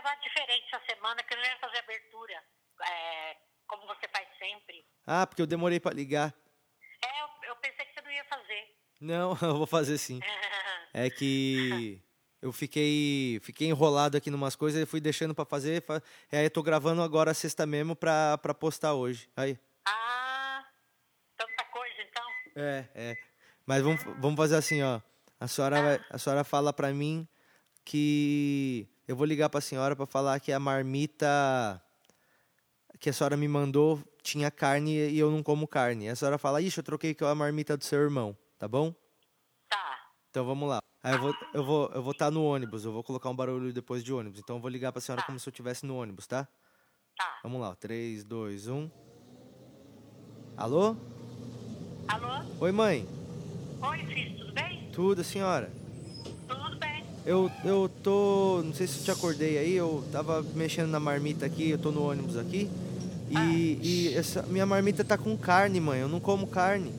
gravar diferente essa semana, que eu não ia fazer abertura, é, como você faz sempre. Ah, porque eu demorei pra ligar. É, eu, eu pensei que você não ia fazer. Não, eu vou fazer sim. É que eu fiquei fiquei enrolado aqui numas coisas e fui deixando pra fazer. fa- Aí eu tô gravando agora a sexta mesmo pra postar hoje. Aí. ah, tanta coisa então. É, é. Mas vamos, vamos fazer assim, ó. A senhora, vai, a senhora fala pra mim que eu vou ligar pra senhora pra falar que a marmita que a senhora me mandou tinha carne e eu não como carne. A senhora fala, ixi, eu troquei com a marmita do seu irmão, tá bom? Tá. Então vamos lá. Aí eu vou eu vou eu vou estar no ônibus, eu vou colocar um barulho depois de ônibus. Então eu vou ligar pra senhora como se eu estivesse no ônibus, tá? Tá. Vamos lá, 3, 2, 1. Alô? Alô? Oi, mãe. Oi, filho, tudo bem? Tudo, senhora? Eu, eu tô. Não sei se eu te acordei aí, eu tava mexendo na marmita aqui, eu tô no ônibus aqui. E, e essa minha marmita tá com carne, mãe. Eu não como carne.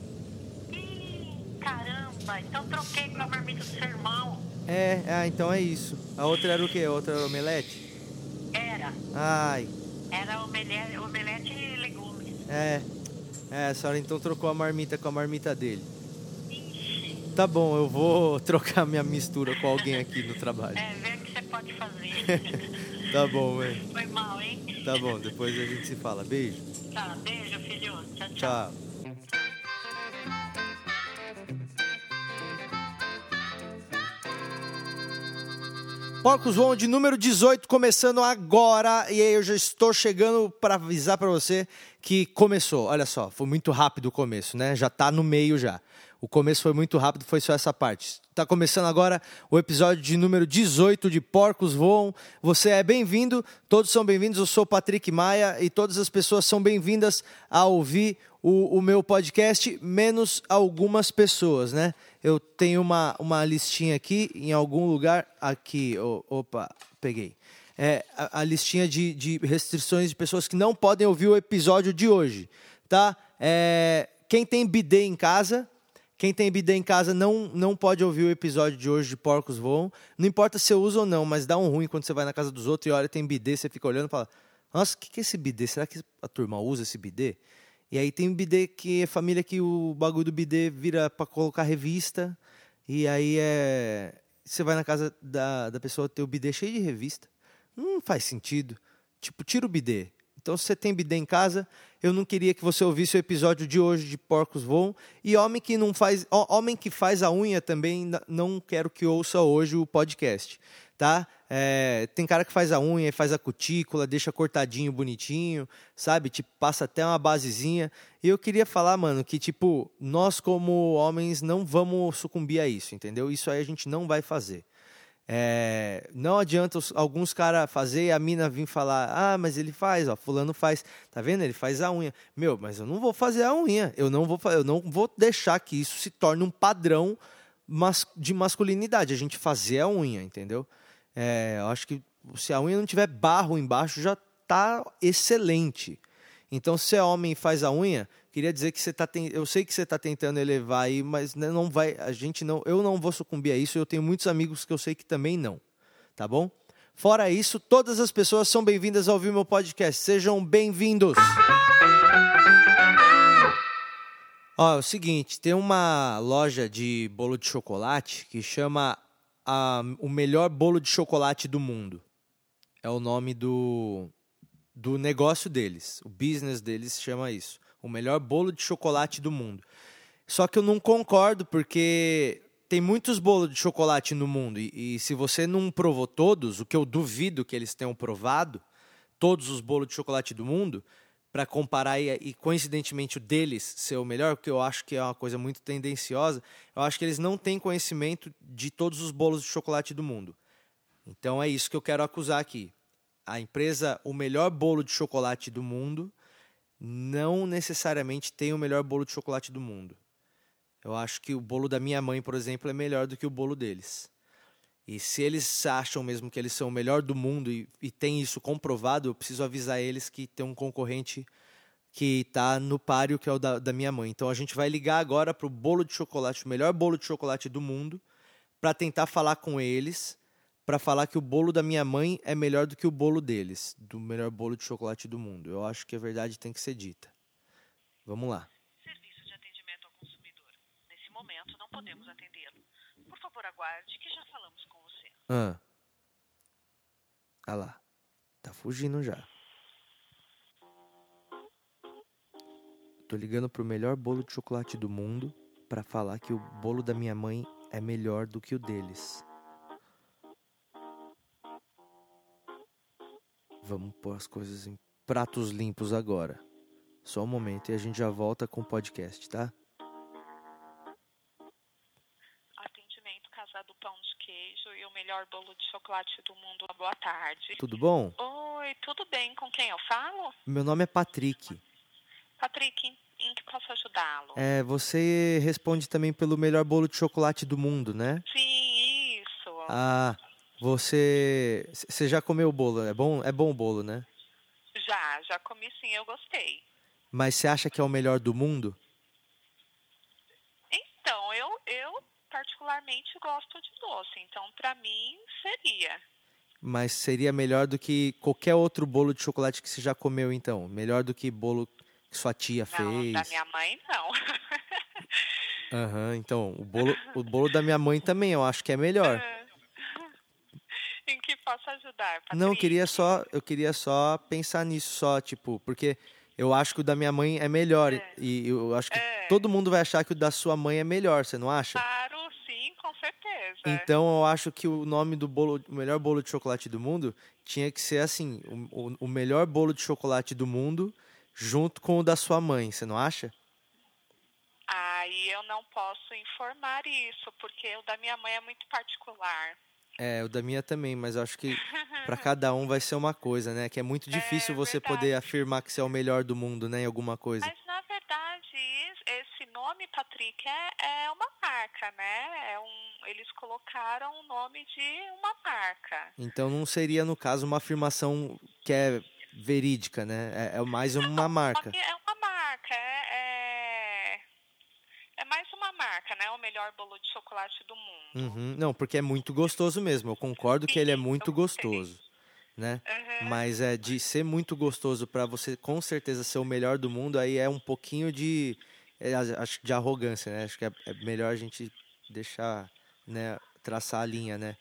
Ih, caramba, então troquei com a marmita do seu irmão. É, ah, então é isso. A outra era o quê? A outra era omelete? Era. Ai, Era omelete, omelete e legumes. é. É, a senhora então trocou a marmita com a marmita dele. Tá bom, eu vou trocar minha mistura com alguém aqui no trabalho. É, vê o que você pode fazer. Tá bom, mãe. Foi mal, hein? Tá bom, depois a gente se fala. Beijo. Tá, beijo, filho. Tchau, tchau. Tchau. Porcos Voam de número 18 começando agora e aí eu já estou chegando para avisar para você que começou. Olha só, foi muito rápido o começo, né? Já tá no meio já. O começo foi muito rápido, foi só essa parte. Tá começando agora o episódio de número 18 de Porcos Voam. Você é bem-vindo, todos são bem-vindos. Eu sou Patrick Maia e todas as pessoas são bem-vindas a ouvir o, o meu podcast, menos algumas pessoas, né? Eu tenho uma, uma listinha aqui, em algum lugar. Aqui, ô, opa, peguei. É, a, a listinha de, de restrições de pessoas que não podem ouvir o episódio de hoje, tá? É, quem tem bidê em casa, quem tem bidê em casa não, não pode ouvir o episódio de hoje de Porcos Voam. Não importa se eu uso ou não, mas dá um ruim quando você vai na casa dos outros e olha, tem bidê, você fica olhando e fala: Nossa, o que, que é esse bidê? Será que a turma usa esse bidê? E aí tem bidê que é família que o bagulho do bidê vira pra colocar revista. E aí é. Você vai na casa da, da pessoa ter o bidê cheio de revista. Não faz sentido. Tipo, tira o bidê. Então, se você tem bidê em casa, eu não queria que você ouvisse o episódio de hoje de Porcos Voam. E homem que não faz, homem que faz a unha também, não quero que ouça hoje o podcast, tá? É, tem cara que faz a unha, faz a cutícula, deixa cortadinho, bonitinho, sabe? Tipo, passa até uma basezinha. E eu queria falar, mano, que tipo, nós como homens não vamos sucumbir a isso, entendeu? Isso aí a gente não vai fazer. É, não adianta os- alguns caras fazer e a mina vir falar, ah, mas ele faz, ó, fulano faz, tá vendo? Ele faz a unha. Meu, mas eu não vou fazer a unha. Eu não vou, eu não vou deixar que isso se torne um padrão mas- de masculinidade. A gente fazer a unha, entendeu? É, eu acho que se a unha não tiver barro embaixo, já tá excelente. Então, se é homem e faz a unha, queria dizer que você tá ten... eu sei que você está tentando elevar aí, mas né, não vai, a gente não, eu não vou sucumbir a isso. Eu tenho muitos amigos que eu sei que também não, tá bom? Fora isso, todas as pessoas são bem-vindas a ouvir meu podcast. Sejam bem-vindos. Ó, é o seguinte, tem uma loja de bolo de chocolate que chama a- o melhor bolo de chocolate do mundo. É o nome do, do negócio deles. O business deles chama isso. O melhor bolo de chocolate do mundo. Só que eu não concordo, porque tem muitos bolos de chocolate no mundo. E, e se você não provou todos, o que eu duvido que eles tenham provado, todos os bolos de chocolate do mundo, para comparar e, e coincidentemente o deles ser o melhor, porque eu acho que é uma coisa muito tendenciosa, eu acho que eles não têm conhecimento de todos os bolos de chocolate do mundo. Então é isso que eu quero acusar aqui. A empresa, o melhor bolo de chocolate do mundo, não necessariamente tem o melhor bolo de chocolate do mundo. Eu acho que o bolo da minha mãe, por exemplo, é melhor do que o bolo deles. E se eles acham mesmo que eles são o melhor do mundo e, e tem isso comprovado, eu preciso avisar eles que tem um concorrente que está no páreo, que é o da, da minha mãe. Então a gente vai ligar agora para o bolo de chocolate, o melhor bolo de chocolate do mundo, para tentar falar com eles pra falar que o bolo da minha mãe é melhor do que o bolo deles, do melhor bolo de chocolate do mundo. Eu acho que a verdade tem que ser dita. Vamos lá. Serviço de atendimento ao consumidor. Nesse momento, não podemos atendê-lo. Por favor, aguarde que já falamos com você. Ah. Ah lá. Tá fugindo já. Tô ligando pro melhor bolo de chocolate do mundo pra falar que o bolo da minha mãe é melhor do que o deles. Vamos pôr as coisas em pratos limpos agora. Só um momento e a gente já volta com o podcast, tá? Atendimento Casa do Pão de Queijo e o melhor bolo de chocolate do mundo. Boa tarde. Tudo bom? Oi, tudo bem? Com quem eu falo? Meu nome é Patrick. Patrick, em, em que posso ajudá-lo? É, você responde também pelo melhor bolo de chocolate do mundo, né? Sim, isso. Ah, você. Você já comeu o bolo? É bom, é bom o bolo, né? Já, já comi sim, eu gostei. Mas você acha que é o melhor do mundo? Então, eu, eu particularmente gosto de doce, então pra mim seria. Mas seria melhor do que qualquer outro bolo de chocolate que você já comeu, então? Melhor do que bolo que sua tia Não, fez? da minha mãe não. Aham, então, o bolo, o bolo da minha mãe também eu acho que é melhor. ajudar, Patrick? Não, eu queria só, eu queria só pensar nisso só, tipo, porque eu acho que o da minha mãe é melhor e eu acho que É. todo mundo vai achar que o da sua mãe é melhor, você não acha? Claro, sim, com certeza. Então eu acho que o nome do bolo, o melhor bolo de chocolate do mundo, tinha que ser assim, o, o- o melhor bolo de chocolate do mundo, junto com o da sua mãe, você não acha? Aí eu não posso informar isso, porque o da minha mãe é muito particular. É, o da minha também, mas eu acho que pra cada um vai ser uma coisa, né? Que é muito difícil você verdade. poder afirmar que você é o melhor do mundo, né, em alguma coisa. Mas na verdade, es- esse nome, Patrick, é, é uma marca, né? É um, eles colocaram o nome de uma marca. Então não seria, no caso, uma afirmação que é verídica, né? É, é mais uma marca. É uma marca, é, é, é mais uma marca, né? O melhor bolo de chocolate do mundo. Uhum. Não, porque é muito gostoso mesmo. Eu concordo que ele é Sim, muito gostoso, né? Uhum. Mas é de ser muito gostoso pra você com certeza ser o melhor do mundo, aí é um pouquinho de é, acho de arrogância, né? Acho que é, é melhor a gente deixar, né, traçar a linha, né?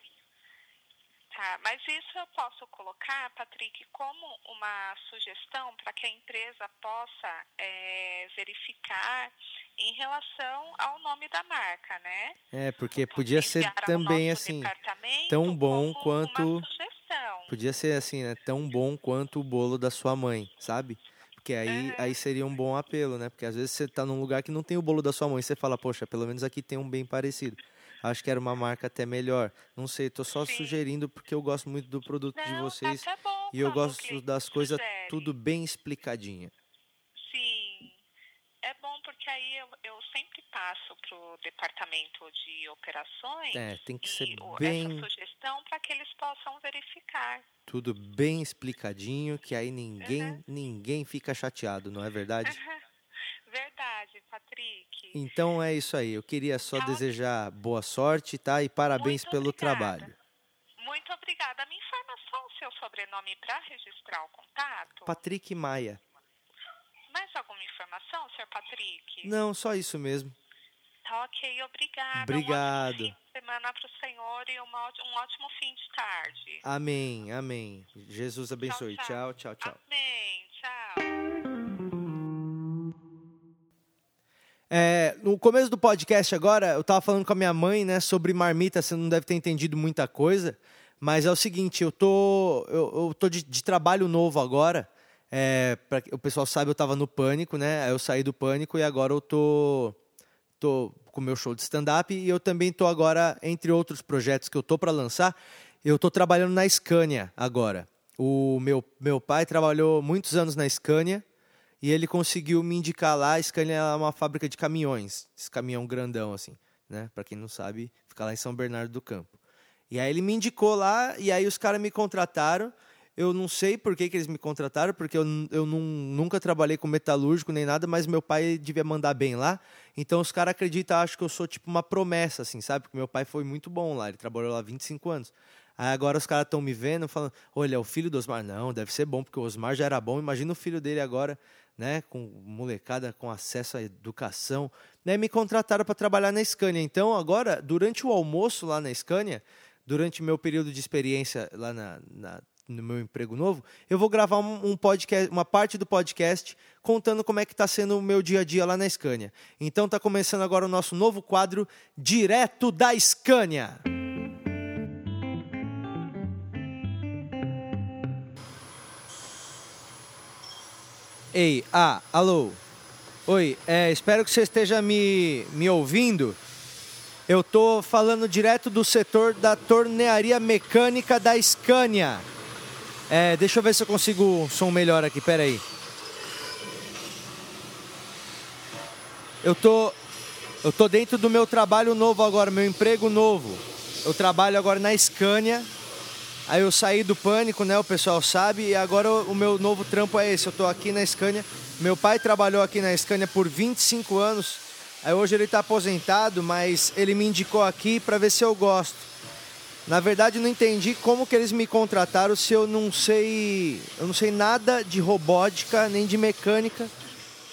Tá, mas isso eu posso colocar, Patrick, como uma sugestão para que a empresa possa é, verificar em relação ao nome da marca, né? É, porque podia ser também assim, tão bom quanto- podia ser assim, né, tão bom quanto o bolo da sua mãe, sabe? Porque aí, Uhum. aí seria um bom apelo, né? Porque às vezes você tá num lugar que não tem o bolo da sua mãe, você fala, poxa, pelo menos aqui tem um bem parecido. Acho que era uma marca até melhor. Não sei, tô só Sim. sugerindo porque eu gosto muito do produto de Não, vocês tá bom e eu gosto das coisas tudo bem explicadinha. Porque aí eu, eu sempre passo para o departamento de operações É, tem que ser bem essa sugestão para que eles possam verificar. tudo bem explicadinho, que aí ninguém Uhum. ninguém fica chateado, não é verdade? Verdade, Patrick. Então é isso aí. Eu queria só Tá desejar boa sorte, tá? E parabéns Muito pelo obrigada. trabalho. Muito obrigada. Me informa só o seu sobrenome para registrar o contato. Patrick Maia. Mais alguma informação, Sr. Patrick? Não, só isso mesmo. Tá ok, obrigada. Obrigado. Um ótimo fim de semana para o senhor e uma um ótimo fim de tarde. Amém, amém. Jesus abençoe. Tchau, tchau, tchau. Amém. Tchau. É, no começo do podcast agora, eu tava falando com a minha mãe, né, sobre marmita, você não deve ter entendido muita coisa, mas é o seguinte, eu tô, eu, eu tô de, de trabalho novo agora, é, pra, o pessoal sabe, eu tava no Pânico, né, aí eu saí do Pânico e agora eu tô, tô com o meu show de stand-up e eu também tô agora, entre outros projetos que eu tô para lançar, eu tô trabalhando na Scania agora. O meu, meu pai trabalhou muitos anos na Scania, e ele conseguiu me indicar lá. A Scania é uma fábrica de caminhões, esse caminhão grandão, assim, né? Pra quem não sabe, fica lá em São Bernardo do Campo. E aí ele me indicou lá, e aí os caras me contrataram. Eu não sei por que, que eles me contrataram, porque eu, eu nun- nunca trabalhei com metalúrgico nem nada, mas meu pai devia mandar bem lá. Então os caras acreditam, acho que eu sou tipo uma promessa, assim, sabe? Porque meu pai foi muito bom lá, ele trabalhou lá 25 anos. Aí agora os caras estão me vendo falando, olha, é o filho do Osmar. Não, deve ser bom, porque o Osmar já era bom. Imagina o filho dele agora, né? Com molecada, com acesso à educação. Né, me contrataram para trabalhar na Scania. Então, agora, durante o almoço lá na Scania, durante meu período de experiência lá na, na no meu emprego novo, eu vou gravar um, podcast, uma parte do podcast contando como é que está sendo o meu dia a dia lá na Scania. Então está começando agora o nosso novo quadro direto da Scania. Ei, ah, alô. Oi, é, espero que você esteja me, me ouvindo. Eu tô falando direto do setor da tornearia mecânica da Scania. É, deixa eu ver se eu consigo som melhor aqui, pera aí. Eu tô, eu tô dentro do meu trabalho novo agora, meu emprego novo. Eu trabalho agora na Scania Aí eu saí do pânico, né? O pessoal sabe. E agora o meu novo trampo é esse. Eu tô aqui na Scania. Meu pai trabalhou aqui na Scania por 25 anos. Aí hoje ele está aposentado, mas ele me indicou aqui para ver se eu gosto. Na verdade, não entendi como que eles me contrataram se eu não sei, eu não sei nada de robótica nem de mecânica,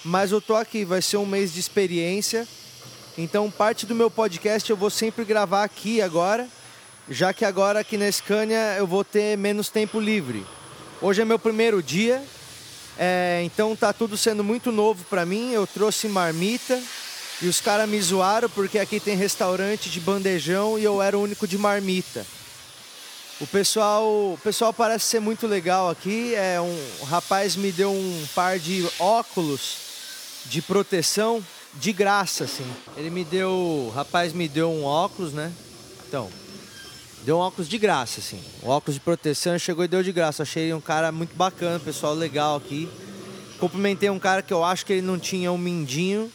mas eu tô aqui, vai ser um mês de experiência. Então, parte do meu podcast eu vou sempre gravar aqui agora já que agora aqui na Scania eu vou ter menos tempo livre. Hoje é meu primeiro dia, é, então tá tudo sendo muito novo para mim. Eu trouxe marmita e os caras me zoaram porque aqui tem restaurante de bandejão e eu era o único de marmita. O pessoal, o pessoal parece ser muito legal aqui. É um, um rapaz me deu um par de óculos de proteção de graça, assim. Ele me deu, o rapaz me deu um óculos, né? Então, Deu um óculos de graça, assim. O óculos de proteção chegou e deu de graça. Achei um cara muito bacana, pessoal legal aqui. Cumprimentei um cara que eu acho que ele não tinha um mindinho,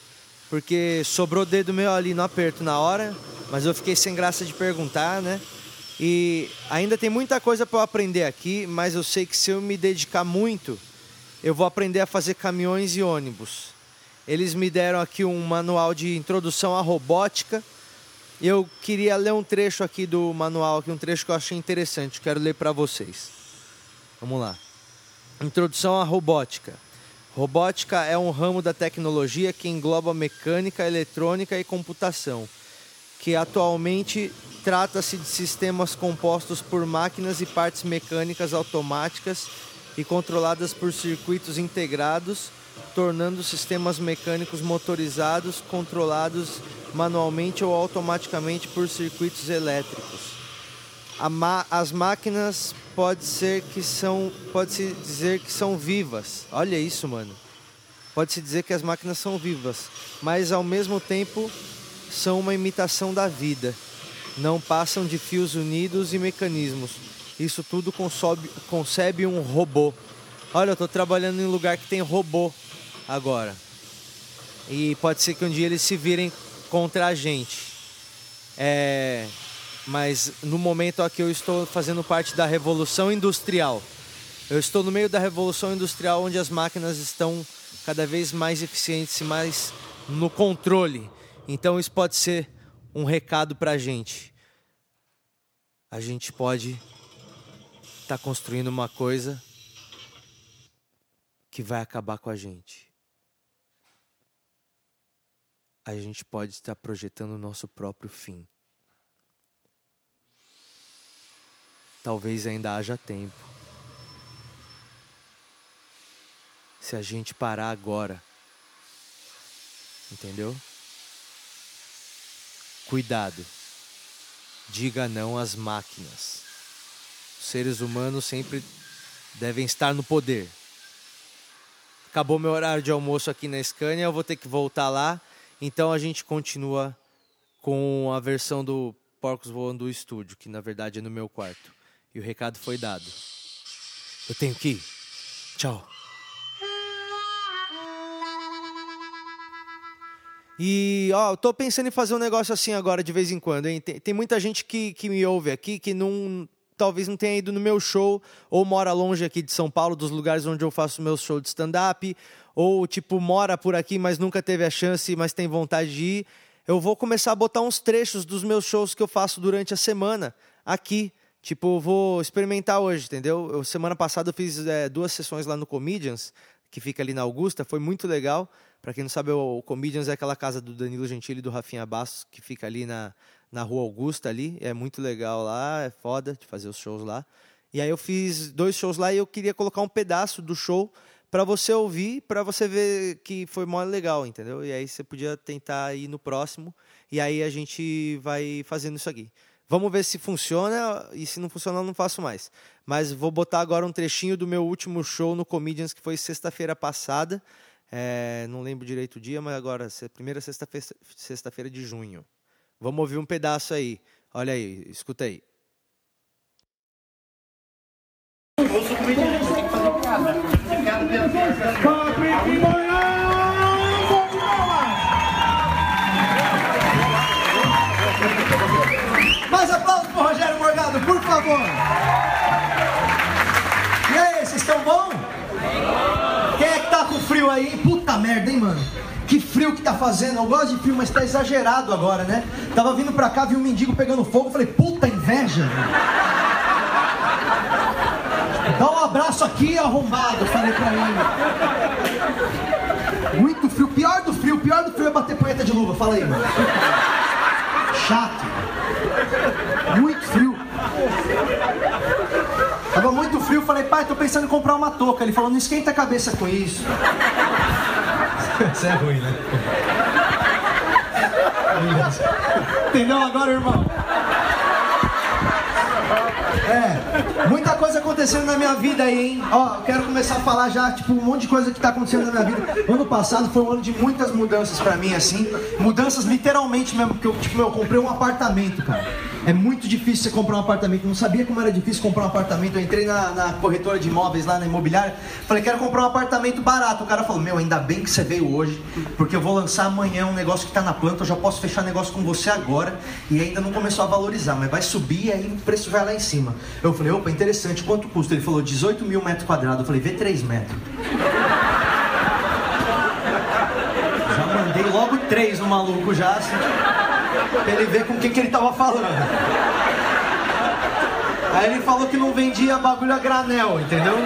porque sobrou dedo meu ali no aperto na hora, mas eu fiquei sem graça de perguntar, né? E ainda tem muita coisa para eu aprender aqui, mas eu sei que se eu me dedicar muito, eu vou aprender a fazer caminhões e ônibus. Eles me deram aqui um manual de introdução à robótica eu queria ler um trecho aqui do manual, aqui, um trecho que eu achei interessante, quero ler para vocês. Vamos lá. Introdução à robótica. Robótica é um ramo da tecnologia que engloba mecânica, eletrônica e computação, que atualmente trata-se de sistemas compostos por máquinas e partes mecânicas automáticas e controladas por circuitos integrados tornando sistemas mecânicos motorizados controlados manualmente ou automaticamente por circuitos elétricos. As máquinas pode ser que são, pode se dizer que são vivas. Olha isso, mano. Pode se dizer que as máquinas são vivas, mas ao mesmo tempo são uma imitação da vida. Não passam de fios unidos e mecanismos. Isso tudo concebe, concebe um robô. Olha, eu estou trabalhando em um lugar que tem robô agora. E pode ser que um dia eles se virem contra a gente. É, mas no momento aqui eu estou fazendo parte da revolução industrial. Eu estou no meio da revolução industrial onde as máquinas estão cada vez mais eficientes e mais no controle. Então isso pode ser um recado para a gente. A gente pode estar tá construindo uma coisa que vai acabar com a gente. a gente pode estar projetando o nosso próprio fim. Talvez ainda haja tempo. Se a gente parar agora. Entendeu? Cuidado. Diga não às máquinas. Os seres humanos sempre devem estar no poder. Acabou meu horário de almoço aqui na Scania, eu vou ter que voltar lá então a gente continua com a versão do Porcos Voando do estúdio, que na verdade é no meu quarto. E o recado foi dado. Eu tenho que ir. Tchau. E, ó, eu tô pensando em fazer um negócio assim agora de vez em quando, hein? Tem, tem muita gente que, que me ouve aqui que não talvez não tenha ido no meu show ou mora longe aqui de São Paulo, dos lugares onde eu faço meu show de stand-up, ou tipo mora por aqui, mas nunca teve a chance, mas tem vontade de ir, eu vou começar a botar uns trechos dos meus shows que eu faço durante a semana aqui Tipo, vou experimentar hoje, entendeu? Eu, semana passada eu fiz é, duas sessões lá no Comedians, que fica ali na Augusta, foi muito legal. Para quem não sabe, o, Comedians é aquela casa do Danilo Gentili e do Rafinha Bastos, que fica ali na, na Rua Augusta ali. É muito legal lá, é foda de fazer os shows lá. E aí eu fiz dois shows lá e eu queria colocar um pedaço do show para você ouvir, para você ver que foi mó legal, entendeu? E aí você podia tentar ir no próximo e aí a gente vai fazendo isso aqui. Vamos ver se funciona e se não funcionar eu não faço mais. Mas vou botar agora um trechinho do meu último show no Comedians que foi sexta-feira passada. É, não lembro direito o dia, mas agora primeira sexta-feira sexta de junho. Vamos ouvir um pedaço aí. Olha aí, escuta aí. Eu sou comediante, eu tenho que fazer piada. Piada, piada, piada. Mais aplausos pro Rogério Morgado, por favor. E aí, vocês estão bom? Quem é que tá com frio aí? Puta merda, hein, mano? Que frio que tá fazendo. Eu gosto de frio, mas tá exagerado agora, né? Tava vindo pra cá, vi um mendigo pegando fogo, falei, puta inveja. Dá um abraço aqui, arrombado, falei pra ele. Muito frio, pior do frio, pior do frio é bater poeta de luva, fala aí, mano. Chato. Muito frio. Tava muito frio, falei, pai, tô pensando em comprar uma touca. Ele falou, não esquenta a cabeça com isso. Isso é ruim, né? Entendeu agora, irmão? É, muita coisa acontecendo na minha vida aí, hein? Ó, quero começar a falar já, tipo, um monte de coisa que tá acontecendo na minha vida. Ano passado foi um ano de muitas mudanças pra mim, assim. Mudanças literalmente mesmo, porque eu, tipo, eu comprei um apartamento, cara. É muito difícil você comprar um apartamento. Não sabia como era difícil comprar um apartamento. Eu entrei na, na corretora de imóveis lá na imobiliária. Falei, quero comprar um apartamento barato. O cara falou, meu, ainda bem que você veio hoje, porque eu vou lançar amanhã um negócio que está na planta. Eu já posso fechar negócio com você agora. E ainda não começou a valorizar, mas vai subir e aí o preço vai lá em cima. Eu falei, opa, interessante. Quanto custa? Ele falou, 18 mil metros quadrados. Eu falei, vê 3 metros. Já mandei logo 3 no maluco já. Assim. Pra ele ver com quem que ele tava falando. Aí ele falou que não vendia bagulho a granel, entendeu?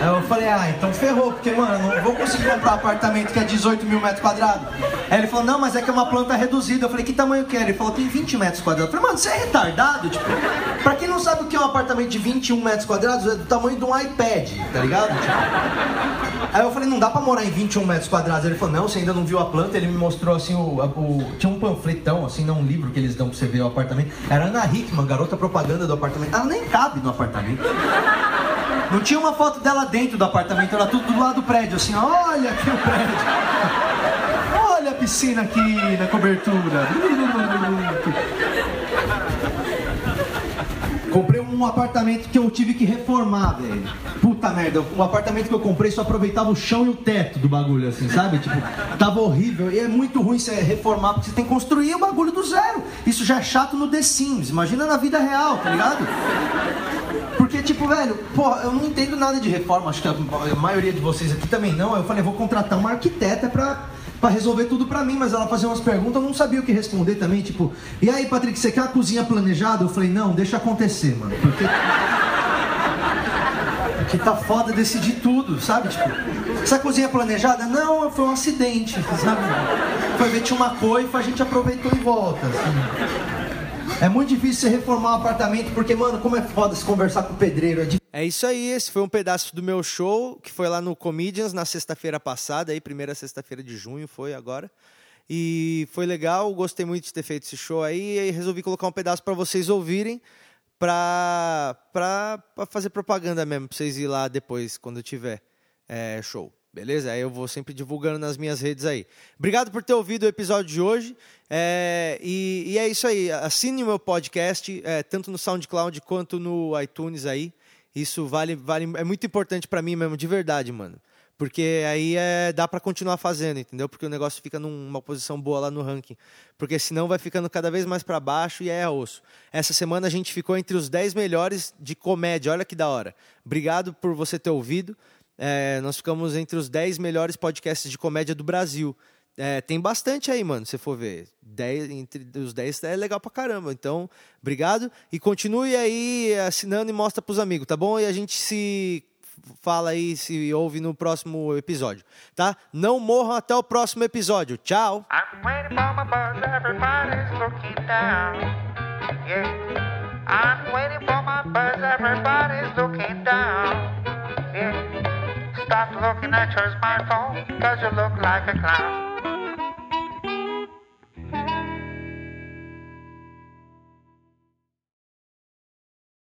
Aí eu falei, ah, então ferrou, porque, mano, não vou conseguir comprar apartamento que é 18 mil metros quadrados. Aí ele falou, não, mas é que é uma planta reduzida. Eu falei, que tamanho que é? Ele falou, tem 20 metros quadrados. Eu falei, mano, você é retardado? Tipo, pra quem não sabe o que é um apartamento de 21 metros quadrados, é do tamanho de um iPad, tá ligado? Tipo, aí eu falei, não dá pra morar em 21 metros quadrados. Ele falou, não, você ainda não viu a planta. Ele me mostrou, assim, o, o tinha um panfletão, assim, não um livro que eles dão pra você ver o apartamento. Era Ana Hickman, garota propaganda do apartamento. Ela nem cabe no apartamento. Não tinha uma foto dela dentro do apartamento, era tudo do lado do prédio, assim, olha aqui o prédio. Olha a piscina aqui na cobertura. Comprei um apartamento que eu tive que reformar, velho. Puta merda, o apartamento que eu comprei só aproveitava o chão e o teto do bagulho, assim, sabe? Tipo, tava horrível. E é muito ruim você reformar, porque você tem que construir o bagulho do zero. Isso já é chato no The Sims. Imagina na vida real, tá ligado? Porque, tipo, velho, pô, eu não entendo nada de reforma, acho que a maioria de vocês aqui também não. Eu falei, vou contratar uma arquiteta pra, pra resolver tudo pra mim, mas ela fazia umas perguntas, eu não sabia o que responder também, tipo, e aí, Patrick, você quer a cozinha planejada? Eu falei, não, deixa acontecer, mano, porque. Porque tá foda decidir tudo, sabe? Tipo, essa cozinha planejada? Não, foi um acidente, sabe? Foi ver, tinha uma coifa, a gente aproveitou e volta, assim. É muito difícil você reformar um apartamento, porque, mano, como é foda se conversar com o pedreiro. É, é isso aí, esse foi um pedaço do meu show, que foi lá no Comedians na sexta-feira passada, aí, primeira sexta-feira de junho foi agora. E foi legal, gostei muito de ter feito esse show aí, e resolvi colocar um pedaço para vocês ouvirem, pra, pra, pra, fazer propaganda mesmo, pra vocês ir lá depois, quando tiver é, show. Beleza? Aí eu vou sempre divulgando nas minhas redes aí. Obrigado por ter ouvido o episódio de hoje. É, e, e, é isso aí. Assine o meu podcast, é, tanto no SoundCloud quanto no iTunes aí. Isso vale, vale é muito importante para mim mesmo, de verdade, mano. Porque aí é, dá para continuar fazendo, entendeu? Porque o negócio fica numa posição boa lá no ranking. Porque senão vai ficando cada vez mais para baixo e é osso. Essa semana a gente ficou entre os 10 melhores de comédia. Olha que da hora. Obrigado por você ter ouvido. É, nós ficamos entre os 10 melhores podcasts de comédia do Brasil. É, tem bastante aí, mano, se for ver. 10, entre os 10 é legal pra caramba. Então, obrigado. E continue aí assinando e mostra pros amigos, tá bom? E a gente se fala aí, se ouve no próximo episódio, tá? Não morram até o próximo episódio. Tchau! I'm Stop looking at your smartphone, cause you look like a clown.